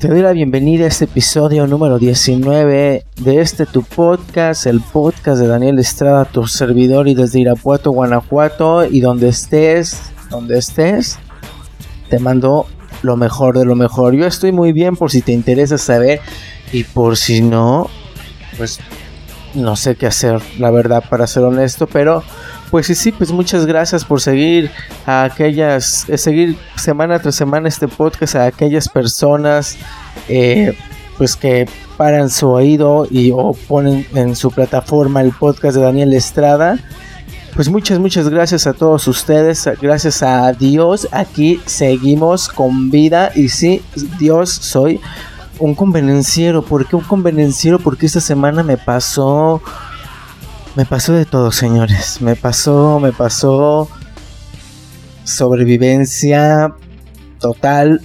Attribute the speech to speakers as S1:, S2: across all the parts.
S1: Te doy la bienvenida a este episodio número 19 de este tu podcast, el podcast de Daniel Estrada, tu servidor y desde Irapuato, Guanajuato y donde estés, donde estés, te mando lo mejor de lo mejor. Yo estoy muy bien por si te interesa saber y por si no, pues no sé qué hacer, la verdad, para ser honesto, pero pues sí, sí, pues muchas gracias por seguir a aquellas, eh, seguir semana tras semana este podcast a aquellas personas, eh, pues que paran su oído y o ponen en su plataforma el podcast de Daniel Estrada. Pues muchas, muchas gracias a todos ustedes, gracias a Dios, aquí seguimos con vida y sí, Dios soy un convenenciero. ¿Por qué un convenenciero? Porque esta semana me pasó me pasó de todo, señores. Me pasó, me pasó sobrevivencia total,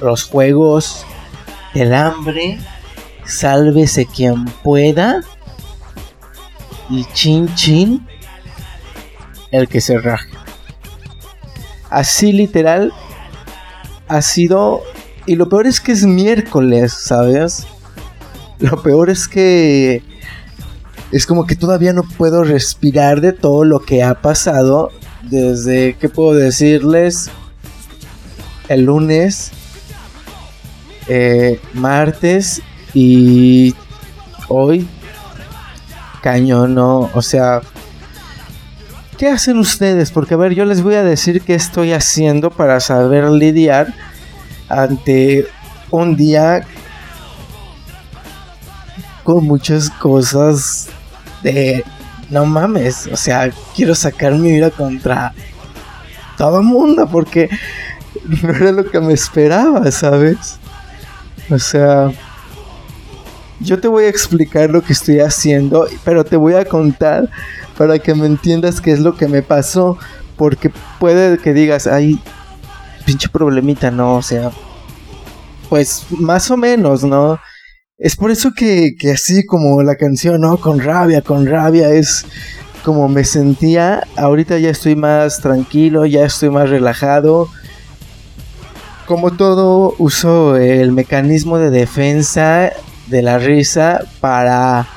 S1: los juegos, el hambre, sálvese quien pueda y chin chin el que se raje. Así literal ha sido y lo peor es que es miércoles, ¿sabes? Lo peor es que es como que todavía no puedo respirar de todo lo que ha pasado desde, ¿qué puedo decirles? El lunes, eh, martes y hoy, cañón, ¿no? O sea, ¿qué hacen ustedes? Porque a ver, yo les voy a decir qué estoy haciendo para saber lidiar ante un día con muchas cosas de no mames, o sea, quiero sacar mi vida contra todo mundo porque no era lo que me esperaba, ¿sabes? O sea, yo te voy a explicar lo que estoy haciendo, pero te voy a contar para que me entiendas qué es lo que me pasó, porque puede que digas, ay, pinche problemita, no, o sea, pues más o menos, ¿no? Es por eso que, así como la canción, ¿no? Con rabia, con rabia, es como me sentía. Ahorita ya estoy más tranquilo, ya estoy más relajado. Como todo, uso el mecanismo de defensa de la risa para,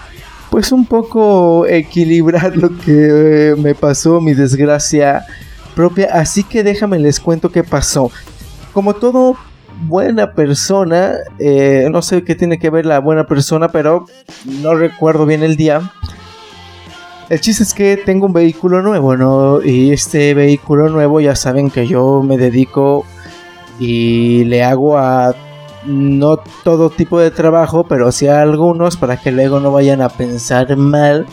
S1: pues, un poco equilibrar lo que me pasó, mi desgracia propia. Así que déjame les cuento qué pasó. Como todo buena persona, eh, no sé qué tiene que ver la buena persona, pero no recuerdo bien el día. El chiste es que tengo un vehículo nuevo, ¿no? Y este vehículo nuevo ya saben que yo me dedico y le hago a no todo tipo de trabajo, pero sí a algunos para que luego no vayan a pensar mal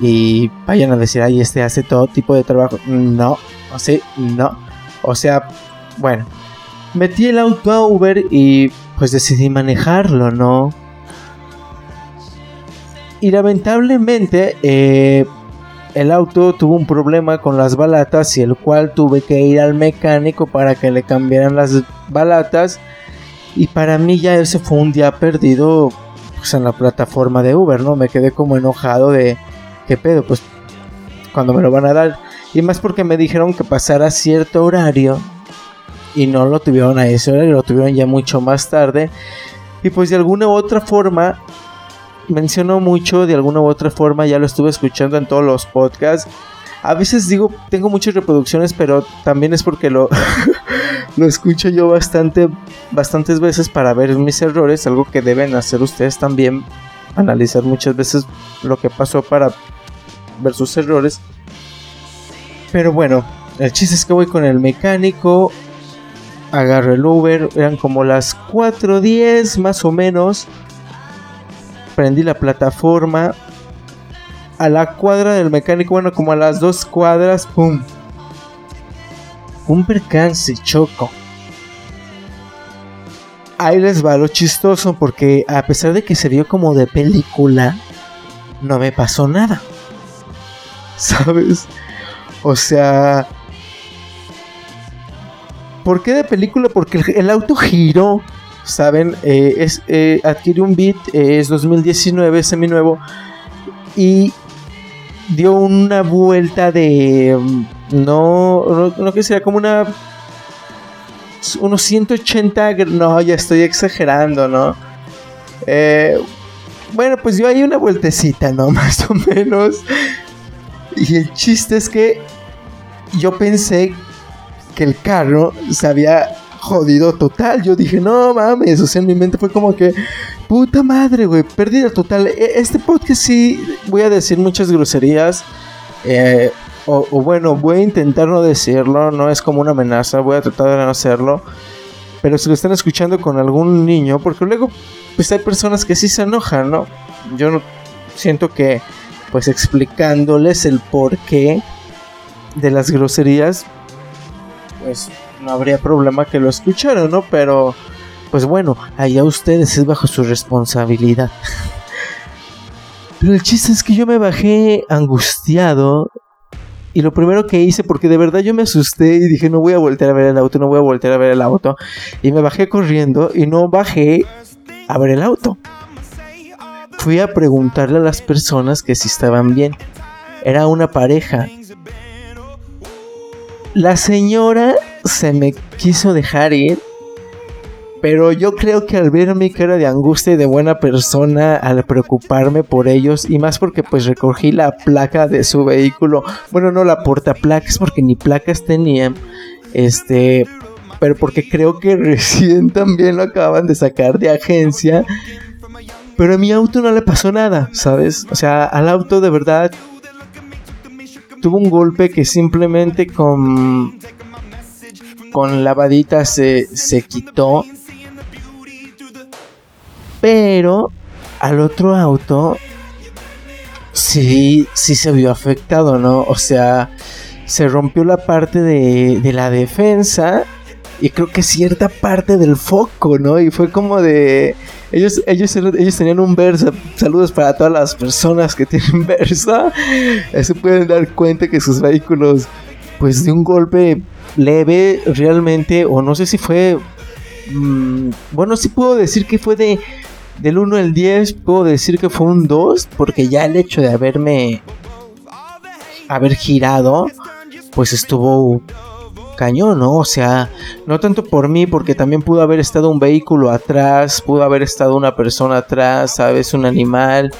S1: y vayan a decir, ay, este hace todo tipo de trabajo. No, o sea, no. O sea, bueno, metí el auto a Uber y pues decidí manejarlo, ¿no? Y lamentablemente eh, el auto tuvo un problema con las balatas y el cual tuve que ir al mecánico para que le cambiaran las balatas. Y para mí ya ese fue un día perdido pues, en la plataforma de Uber, ¿no? Me quedé como enojado de qué pedo, pues cuando me lo van a dar. Y más porque me dijeron que pasara cierto horario y no lo tuvieron a ese hora, lo tuvieron ya mucho más tarde. Y pues de alguna u otra forma, menciono mucho, de alguna u otra forma ya lo estuve escuchando en todos los podcasts. A veces digo, tengo muchas reproducciones, pero también es porque lo, lo escucho yo bastante, bastantes veces para ver mis errores, algo que deben hacer ustedes también, analizar muchas veces lo que pasó para ver sus errores. Pero bueno, el chiste es que voy con el mecánico, agarro el Uber, eran como las 4.10 más o menos. Prendí la plataforma. A la cuadra del mecánico, bueno, como a las dos cuadras, ¡pum! Un percance, choco. Ahí les va lo chistoso porque a pesar de que se vio como de película, no me pasó nada. ¿Sabes? O sea, ¿Por qué de película? Porque el, auto giró, ¿saben? Eh, es, eh, adquirió un beat, eh, es 2019, seminuevo, y dio una vuelta de... Mm, no, no, que sea como una unos 180, no, ya estoy exagerando, ¿no? Eh, bueno, pues yo ahí una vueltecita, ¿no? Más o menos. Y el chiste es que yo pensé que el carro se había jodido total. Yo dije, no mames, o sea, en mi mente fue como que, puta madre, güey, pérdida total. E, este podcast sí, voy a decir muchas groserías. Eh, o, bueno, voy a intentar no decirlo, no es como una amenaza, voy a tratar de no hacerlo. Pero si lo están escuchando con algún niño, porque luego pues hay personas que sí se enojan, ¿no? Yo no, siento que pues explicándoles el porqué de las groserías, pues no habría problema que lo escucharan, ¿no? Pero pues bueno, allá ustedes es bajo su responsabilidad. Pero el chiste es que yo me bajé angustiado y lo primero que hice, porque de verdad yo me asusté y dije, no voy a voltear a ver el auto, no voy a voltear a ver el auto. Y me bajé corriendo y no bajé a ver el auto. Fui a preguntarle a las personas que si estaban bien. Era una pareja. La señora se me quiso dejar ir pero yo creo que al ver mi cara de angustia y de buena persona, al preocuparme por ellos, y más porque pues recogí la placa de su vehículo, bueno, no la portaplacas porque ni placas tenían, este, pero porque creo que recién también lo acaban de sacar de agencia. Pero a mi auto no le pasó nada, ¿sabes? O sea, al auto de verdad tuvo un golpe que simplemente con con lavadita se, se quitó pero al otro auto sí, sí se vio afectado, ¿no? O sea, se rompió la parte de, la defensa y creo que cierta parte del foco, ¿no? Y fue como de... Ellos, ellos, ellos tenían un Versa. Saludos para todas las personas que tienen Versa. Se pueden dar cuenta que sus vehículos, pues de un golpe leve realmente, o no sé si fue... Mm, bueno, sí puedo decir que fue de del 1 al 10 puedo decir que fue un 2 porque ya el hecho de haberme haber girado pues estuvo cañón, ¿no? O sea, no tanto por mí porque también pudo haber estado un vehículo atrás, pudo haber estado una persona atrás, sabes, un animal.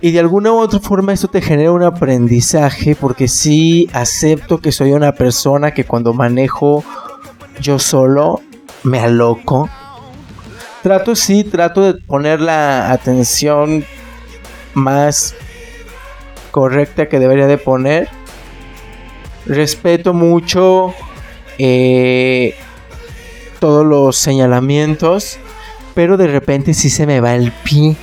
S1: Y de alguna u otra forma esto te genera un aprendizaje porque sí acepto que soy una persona que cuando manejo yo solo me aloco trato, sí, trato de poner la atención más correcta que debería de poner. Respeto mucho eh, todos los señalamientos, pero de repente sí se me va el pi.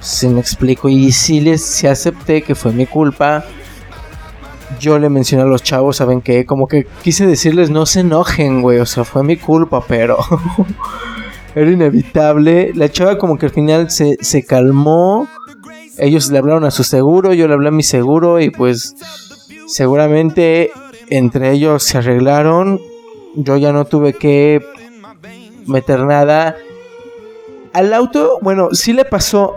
S1: Si me explico, y si les acepté que fue mi culpa. Yo le mencioné a los chavos, ¿saben qué? Como que quise decirles no se enojen, güey. O sea, fue mi culpa, pero era inevitable. La chava como que al final se, se calmó. Ellos le hablaron a su seguro, yo le hablé a mi seguro y pues seguramente entre ellos se arreglaron. Yo ya no tuve que meter nada. Al auto, bueno, sí le pasó.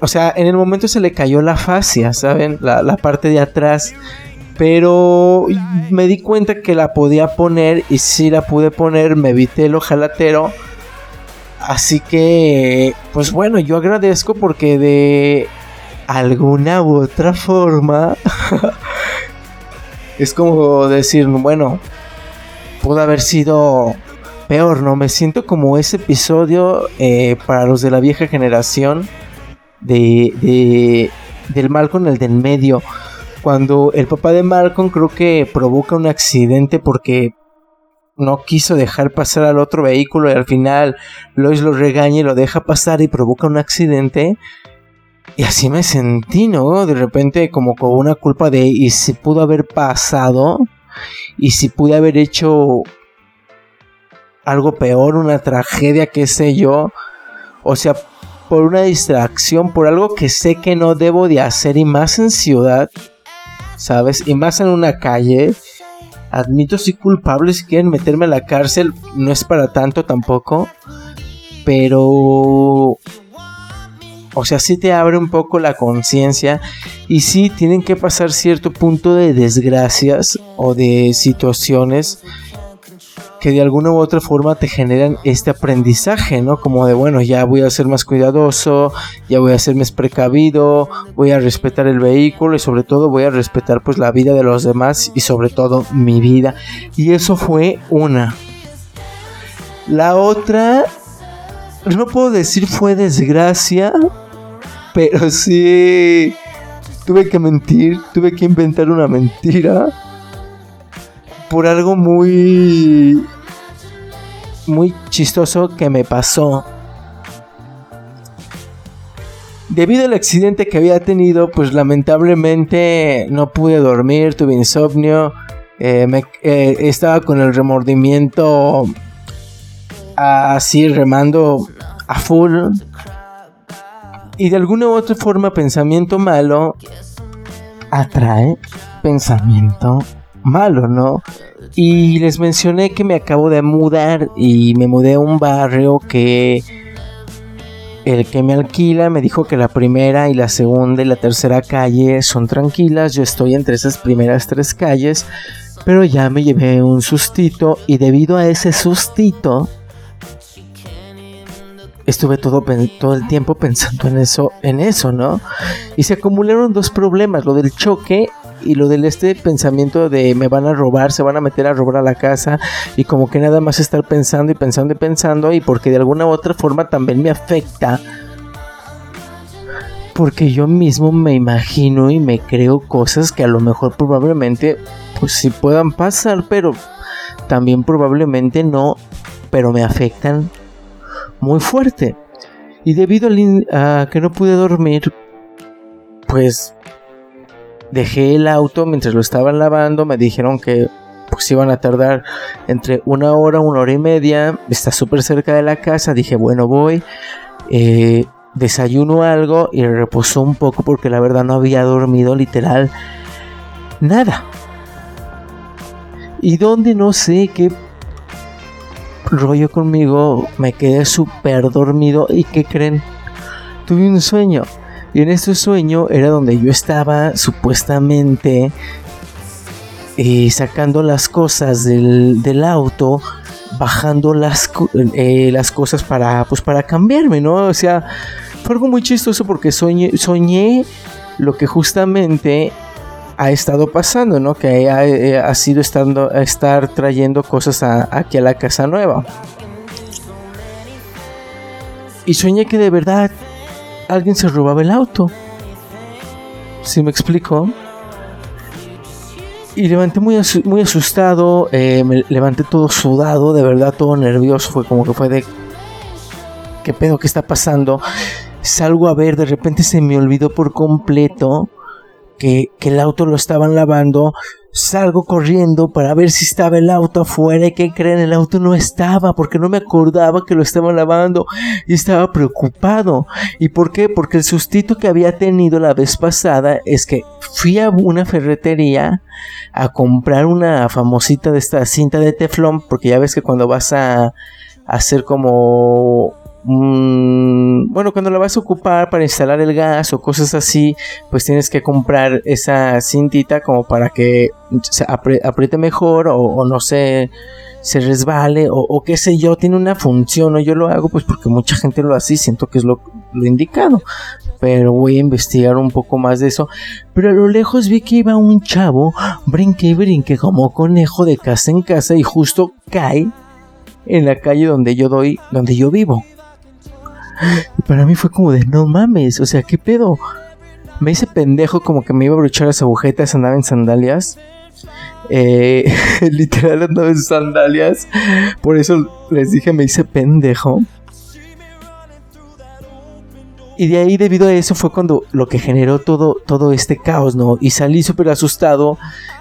S1: O sea, en el momento se le cayó la fascia, ¿saben? La, parte de atrás. Pero me di cuenta que la podía poner y si la pude poner, me evité el ojalatero Así que, pues bueno, yo agradezco porque de alguna u otra forma es como decir, bueno, pudo haber sido peor, ¿no? Me siento como ese episodio eh, para los de la vieja generación de, de, del Malcolm, el del medio. Cuando el papá de Malcolm creo que provoca un accidente porque no quiso dejar pasar al otro vehículo y al final Lois lo regaña y lo deja pasar y provoca un accidente. Y así me sentí, ¿no? De repente como con una culpa de y si pudo haber pasado y si pude haber hecho algo peor, una tragedia, qué sé yo. O sea, por una distracción, por algo que sé que no debo de hacer y más en ciudad, ¿sabes? Y más en una calle admito soy culpable si quieren meterme a la cárcel, no es para tanto tampoco, pero O sea, sí te abre un poco la conciencia y sí tienen que pasar cierto punto de desgracias o de situaciones que de alguna u otra forma te generan este aprendizaje, ¿no? Como de, bueno, ya voy a ser más cuidadoso, ya voy a ser más precavido, voy a respetar el vehículo y sobre todo voy a respetar pues la vida de los demás y sobre todo mi vida. Y eso fue una. La otra, no puedo decir fue desgracia, pero sí tuve que mentir, tuve que inventar una mentira por algo muy muy chistoso que me pasó. Debido al accidente que había tenido, pues lamentablemente no pude dormir, tuve insomnio, eh, eh, estaba con el remordimiento así remando a full. Y de alguna u otra forma pensamiento malo atrae pensamiento malo, ¿no? Y les mencioné que me acabo de mudar y me mudé a un barrio que el que me alquila me dijo que la primera y la segunda y la tercera calle son tranquilas. Yo estoy entre esas primeras tres calles, pero ya me llevé un sustito y debido a ese sustito estuve todo, todo el tiempo pensando en eso, en eso, ¿no? Y se acumularon dos problemas, lo del choque y lo del este pensamiento de me van a robar, se van a meter a robar a la casa y como que nada más estar pensando y pensando y pensando y porque de alguna u otra forma también me afecta porque yo mismo me imagino y me creo cosas que a lo mejor probablemente pues sí puedan pasar, pero también probablemente no, pero me afectan muy fuerte. Y debido a que no pude dormir, pues dejé el auto mientras lo estaban lavando, me dijeron que pues iban a tardar entre una hora, una hora y media, está súper cerca de la casa, dije bueno voy, eh, desayuno algo y reposó un poco porque la verdad no había dormido literal nada. Y donde no sé qué rollo conmigo, me quedé súper dormido y ¿qué creen? Tuve un sueño. Y en este sueño era donde yo estaba supuestamente eh, sacando las cosas del, auto, bajando las, eh, las cosas para, pues, para cambiarme, ¿no? O sea, fue algo muy chistoso porque soñé, soñé lo que justamente ha estado pasando, ¿no? Que ha, eh, sido estando, estar trayendo cosas aquí a la casa nueva. Y soñé que de verdad alguien se robaba el auto. Si me explico? Y levanté muy, muy asustado, eh, me levanté todo sudado, de verdad todo nervioso, fue como que fue de... ¿Qué pedo que está pasando? Salgo a ver, de repente se me olvidó por completo que, el auto lo estaban lavando Salgo corriendo para ver si estaba el auto afuera y que creen el auto no estaba porque no me acordaba que lo estaban lavando y estaba preocupado. ¿Y por qué? Porque el sustito que había tenido la vez pasada es que fui a una ferretería a comprar una famosita de esta cinta de teflón porque ya ves que cuando vas a hacer como bueno, cuando la vas a ocupar para instalar el gas o cosas así, pues tienes que comprar esa cintita como para que se apriete mejor o, no se, se resbale o, qué sé yo, tiene una función o yo lo hago pues porque mucha gente lo hace y siento que es lo, lo indicado. Pero voy a investigar un poco más de eso. Pero a lo lejos vi que iba un chavo, brinque y brinque como conejo de casa en casa y justo cae en la calle donde yo doy, donde yo vivo. Y para mí fue como de no mames, o sea, ¿qué pedo? Me hice pendejo como que me iba a bruchar las agujetas, andaba en sandalias. Eh, literal andaba en sandalias. Por eso les dije me hice pendejo. Y de ahí debido a eso fue cuando lo que generó todo, todo este caos, ¿no? Y salí súper asustado.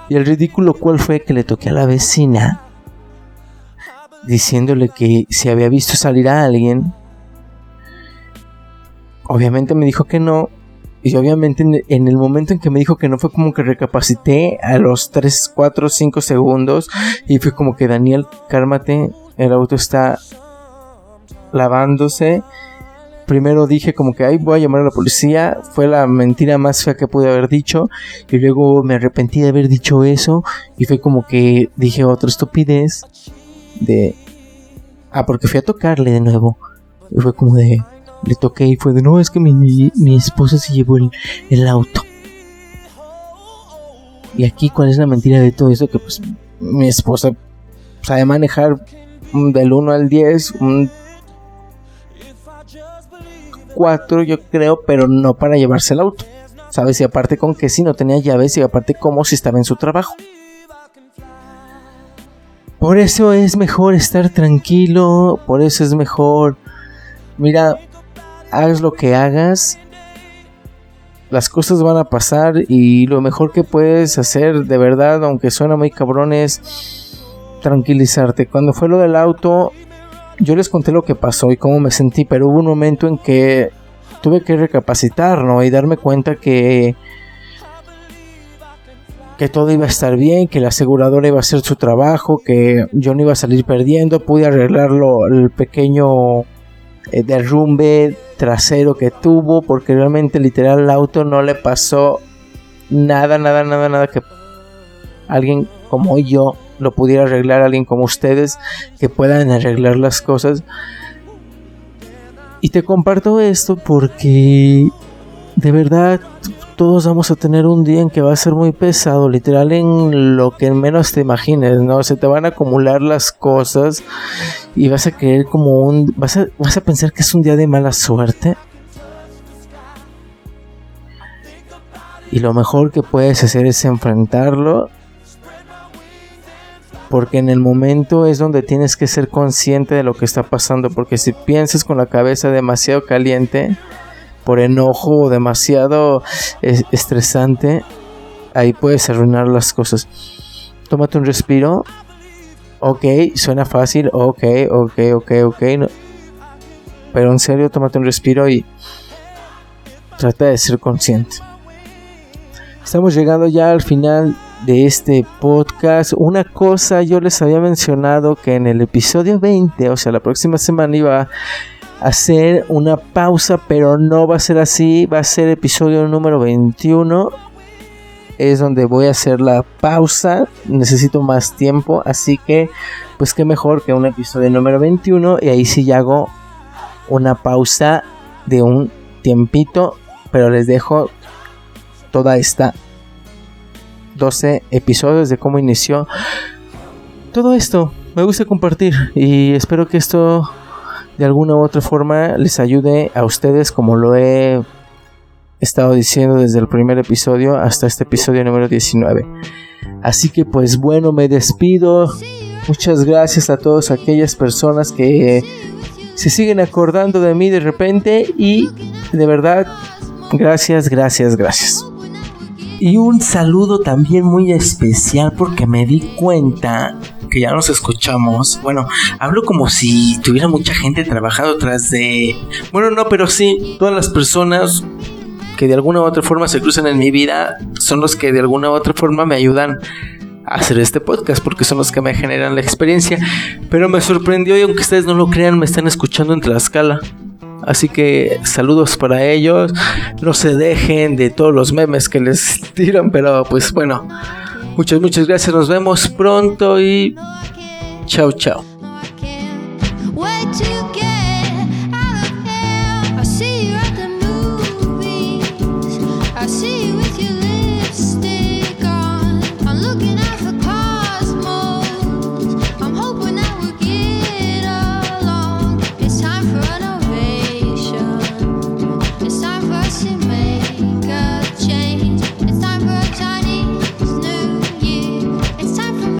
S1: Y el ridículo cual fue que le toqué a la vecina. Diciéndole que si había visto salir a alguien Obviamente me dijo que no. Y obviamente en el momento en que me dijo que no fue como que recapacité a los 3, 4, 5 segundos. Y fue como que Daniel, cálmate. El auto está lavándose. primero dije como que, ay, voy a llamar a la policía. Fue la mentira más fea que pude haber dicho. Y luego me arrepentí de haber dicho eso. Y fue como que dije otra estupidez. De... Ah, porque fui a tocarle de nuevo. Y fue como de... Le toqué y fue de, no, es que mi, mi esposa se llevó el, el auto. Y aquí, ¿cuál es la mentira de todo eso? Que pues mi esposa sabe manejar del 1 al 10, un 4 yo creo, pero no para llevarse el auto. ¿Sabes? Y aparte con que si no tenía llaves y aparte como si estaba en su trabajo. Por eso es mejor estar tranquilo, por eso es mejor, mira, hagas lo que hagas, las cosas van a pasar y lo mejor que puedes hacer de verdad, aunque suena muy cabrón, es tranquilizarte. Cuando fue lo del auto, yo les conté lo que pasó y cómo me sentí, pero hubo un momento en que tuve que recapacitar, ¿no? Y darme cuenta que que todo iba a estar bien, que la aseguradora iba a hacer su trabajo, que yo no iba a salir perdiendo, pude arreglarlo el pequeño eh, derrumbe trasero que tuvo, porque realmente literal el auto no le pasó nada, nada, nada, nada que alguien como yo lo pudiera arreglar alguien como ustedes que puedan arreglar las cosas. Y te comparto esto porque de verdad todos vamos a tener un día en que va a ser muy pesado, literal en lo que menos te imagines, ¿no? Se te van a acumular las cosas y vas a creer como un... Vas a, vas a pensar que es un día de mala suerte. Y lo mejor que puedes hacer es enfrentarlo porque en el momento es donde tienes que ser consciente de lo que está pasando, porque si piensas con la cabeza demasiado caliente, por enojo o demasiado estresante, ahí puedes arruinar las cosas. Tómate un respiro. Ok, suena fácil. Ok, ok, ok, ok. Pero en serio, tómate un respiro y trata de ser consciente. Estamos llegando ya al final de este podcast. Una cosa yo les había mencionado que en el episodio 20, o sea, la próxima semana iba hacer una pausa, pero no va a ser así, va a ser episodio número 21. Es donde voy a hacer la pausa, necesito más tiempo, así que pues qué mejor que un episodio número 21 y ahí sí ya hago una pausa de un tiempito, pero les dejo toda esta 12 episodios de cómo inició todo esto. Me gusta compartir y espero que esto de alguna u otra forma les ayude a ustedes como lo he estado diciendo desde el primer episodio hasta este episodio número 19. Así que pues bueno, me despido. Muchas gracias a todas aquellas personas que se siguen acordando de mí de repente y de verdad, gracias, gracias, gracias. Y un saludo también muy especial porque me di cuenta que ya nos escuchamos. Bueno, hablo como si tuviera mucha gente trabajando tras de... Bueno, no, pero sí, todas las personas que de alguna u otra forma se cruzan en mi vida son los que de alguna u otra forma me ayudan a hacer este podcast porque son los que me generan la experiencia. Pero me sorprendió y aunque ustedes no lo crean, me están escuchando en Tlaxcala. Así que saludos para ellos. No se dejen de todos los memes que les tiran, pero pues bueno. Muchas, muchas gracias. Nos vemos pronto y chao, chao.